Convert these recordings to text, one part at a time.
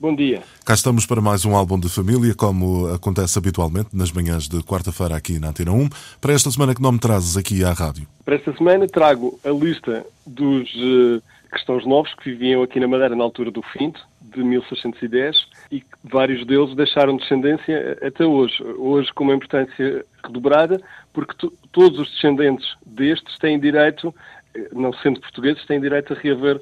Bom dia. Cá estamos para mais um álbum de família, como acontece habitualmente nas manhãs de quarta-feira aqui na Antena 1. Para esta semana, que nome trazes aqui à rádio? Para esta semana trago a lista dos uh, cristãos novos que viviam aqui na Madeira na altura do Finto, de 1610, e vários deles deixaram descendência até hoje. Hoje com uma importância redobrada, porque todos os descendentes destes têm direito, eh, não sendo portugueses, têm direito a reaver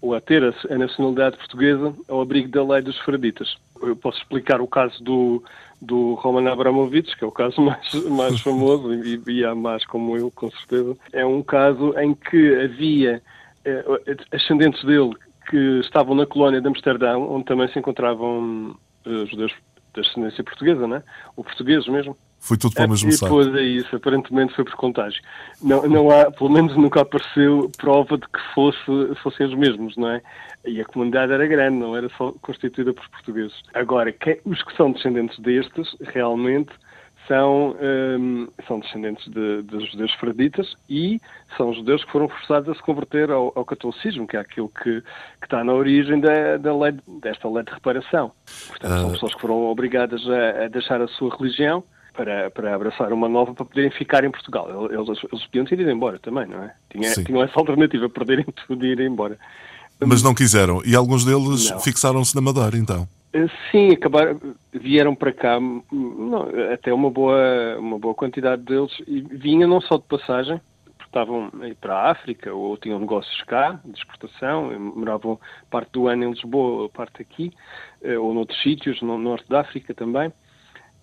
ou a ter a, nacionalidade portuguesa ao abrigo da lei dos Fraditas. Eu posso explicar o caso do, do Roman Abramovich, que é o caso mais, mais famoso, e, e há mais como eu, com certeza. É um caso em que havia eh, ascendentes dele que estavam na colónia de Amsterdão, onde também se encontravam eh, judeus de ascendência portuguesa, né? ou portugueses mesmo. Foi tudo para o mesmo saco. Depois é isso, aparentemente foi por contágio. Não, não há, pelo menos nunca apareceu prova de que fosse, fossem os mesmos, não é? E a comunidade era grande, não era só constituída por portugueses. Agora, os que são descendentes destes, realmente, são, um, são descendentes de, de judeus fraditas e são judeus que foram forçados a se converter ao, ao catolicismo, que é aquilo que, que está na origem da, da lei, desta lei de reparação. Portanto, são ah. pessoas que foram obrigadas a, a deixar a sua religião para, para abraçar uma nova para poderem ficar em Portugal. Eles, eles podiam ter ido embora também, não é? Tinha, tinham essa alternativa, perderem tudo e ir embora. Mas não quiseram. E alguns deles fixaram-se na Madeira, então? Eh, sim, acabaram, vieram para cá não, até uma boa, uma boa quantidade deles e vinham não só de passagem, porque estavam aí para a África ou tinham negócios cá, de exportação, moravam parte do ano em Lisboa, parte aqui, eh, ou noutros sítios, no norte da África também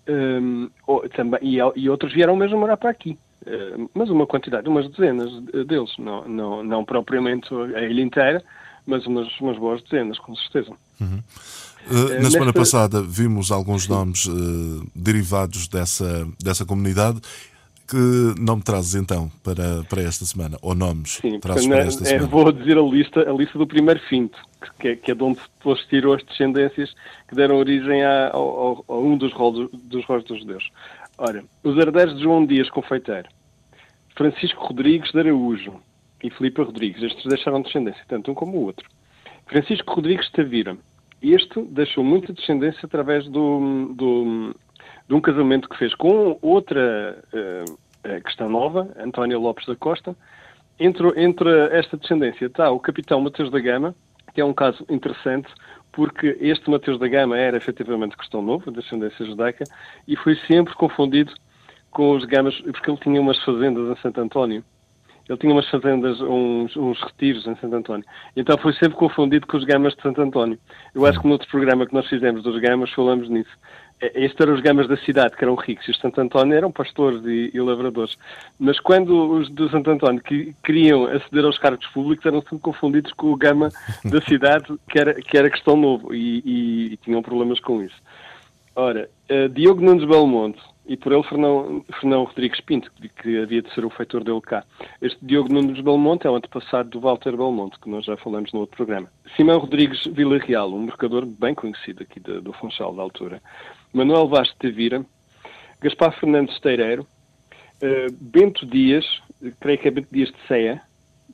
um, ou, também, e, e, outros vieram mesmo morar para aqui. Uh, mas uma quantidade, umas dezenas deles, não, não, não propriamente a ilha inteira, mas umas, umas boas dezenas, com certeza. Uhum. Uh, na semana passada vimos alguns nomes uh, derivados dessa, dessa comunidade. Que nome trazes então para, para esta semana? Ou nomes Sim, trazes para esta é, semana? Vou dizer a lista, a lista do primeiro finto que é, que é de onde depois tirou as descendências que deram origem a, a, a um dos rolos dos, rolos dos judeus. Ora, os herdeiros de João Dias Confeiteiro, Francisco Rodrigues de Araújo e Filipe Rodrigues, estes deixaram descendência, tanto um como o outro. Francisco Rodrigues de Tavira, este deixou muita descendência através do, do, de um casamento que fez com outra uh, questão nova, Antónia Lopes da Costa. Entre, entre esta descendência está o capitão Mateus da Gama, que é um caso interessante, porque este Mateus da Gama era efetivamente cristão novo, de ascendência judaica, e foi sempre confundido com os Gamas, porque ele tinha umas fazendas em Santo António. Ele tinha umas fazendas, uns, uns retiros em Santo António. Então foi sempre confundido com os Gamas de Santo António. Eu acho que no outro programa que nós fizemos dos Gamas falamos nisso. É, estes eram os gamas da cidade, que eram ricos, e os Santo António eram pastores e, e lavradores. Mas quando os do Santo António que, queriam aceder aos cargos públicos, eram sempre confundidos com o gama da cidade, que era, que era questão novo, e, e, e tinham problemas com isso. Ora, uh, Diogo Nunes Belmonte, e por ele Fernão, Fernão Rodrigues Pinto, que, havia de ser o feitor dele cá. Este Diogo Nunes Belmonte é o antepassado do Walter Belmonte, que nós já falamos no outro programa. Simão Rodrigues Villarreal, um mercador bem conhecido aqui de, do Funchal da altura. Manuel Vaz de Tavira, Gaspar Fernandes Teireiro, uh, Bento Dias, creio que é Bento Dias de Ceia,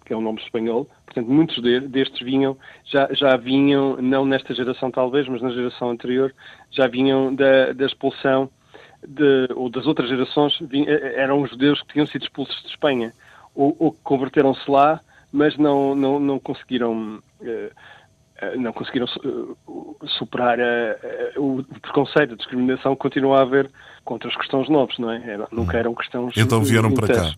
que é um nome espanhol, portanto muitos de, destes vinham, já, já vinham, não nesta geração talvez, mas na geração anterior, já vinham da, da expulsão de, ou das outras gerações, vinham, eh, eram os judeus que tinham sido expulsos de Espanha, ou, ou converteram-se lá, mas não, não, não conseguiram... Eh, não conseguiram eh, superar o preconceito, a discriminação que continua a haver contra os cristãos novos, não é? Era, nunca eram cristãos. Então vieram para cá.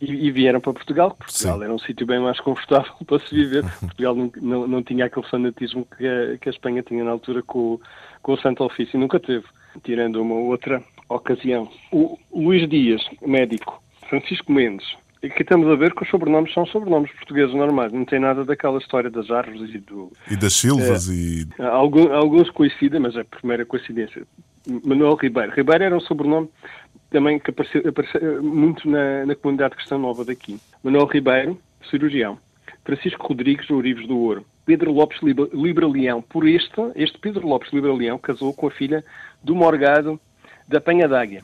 E, e, vieram para Portugal. Portugal Sim. era um sítio bem mais confortável para se viver. Portugal não, não, não tinha aquele fanatismo que a, que a Espanha tinha na altura com, com o Santo Ofício. Nunca teve, tirando uma outra ocasião. O Luís Dias, médico. Francisco Mendes, que estamos a ver que os sobrenomes são sobrenomes portugueses normais, não tem nada daquela história das árvores e do... E das silvas é, e... Alguns, alguns coincidem, mas é a primeira coincidência. Manuel Ribeiro. Ribeiro era um sobrenome também que apareceu, apareceu muito na, na comunidade cristã nova daqui. Manuel Ribeiro, cirurgião. Francisco Rodrigues Ourives do Ouro. Pedro Lopes Libraleão. Por este, este Pedro Lopes Libraleão casou com a filha do Morgado da Penha d'Águia.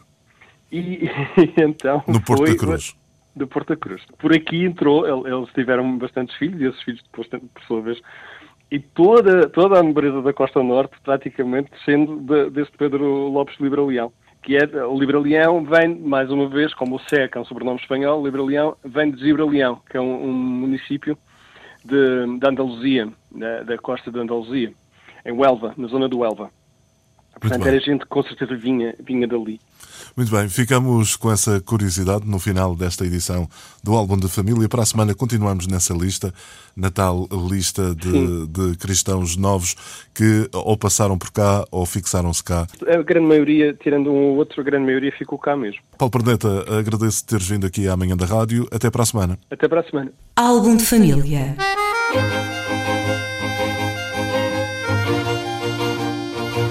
E, e, então. No Porto da Cruz. Do Porto da Cruz. Por aqui entrou, eles tiveram bastantes filhos, e esses filhos, depois, por sua vez, e toda, toda a nobreza da Costa Norte, praticamente, descendo de, deste Pedro Lopes Libraleão que é o Libraleão vem, mais uma vez, como o Sé, que é um sobrenome espanhol, Libraleão vem de Gibraleão, que é um, um município de Andaluzia, da, da, costa de Andaluzia, em Huelva, na zona do Huelva. Portanto, era gente que com certeza vinha, vinha dali. Muito bem, ficamos com essa curiosidade no final desta edição do Álbum da Família. Para a semana continuamos nessa lista, na tal lista de, de cristãos novos que ou passaram por cá ou fixaram-se cá. A grande maioria, tirando um ou outro, a grande maioria ficou cá mesmo. Paulo Perneta, agradeço teres vindo aqui à manhã da rádio. Até para a semana. Até para a semana. Álbum de Família.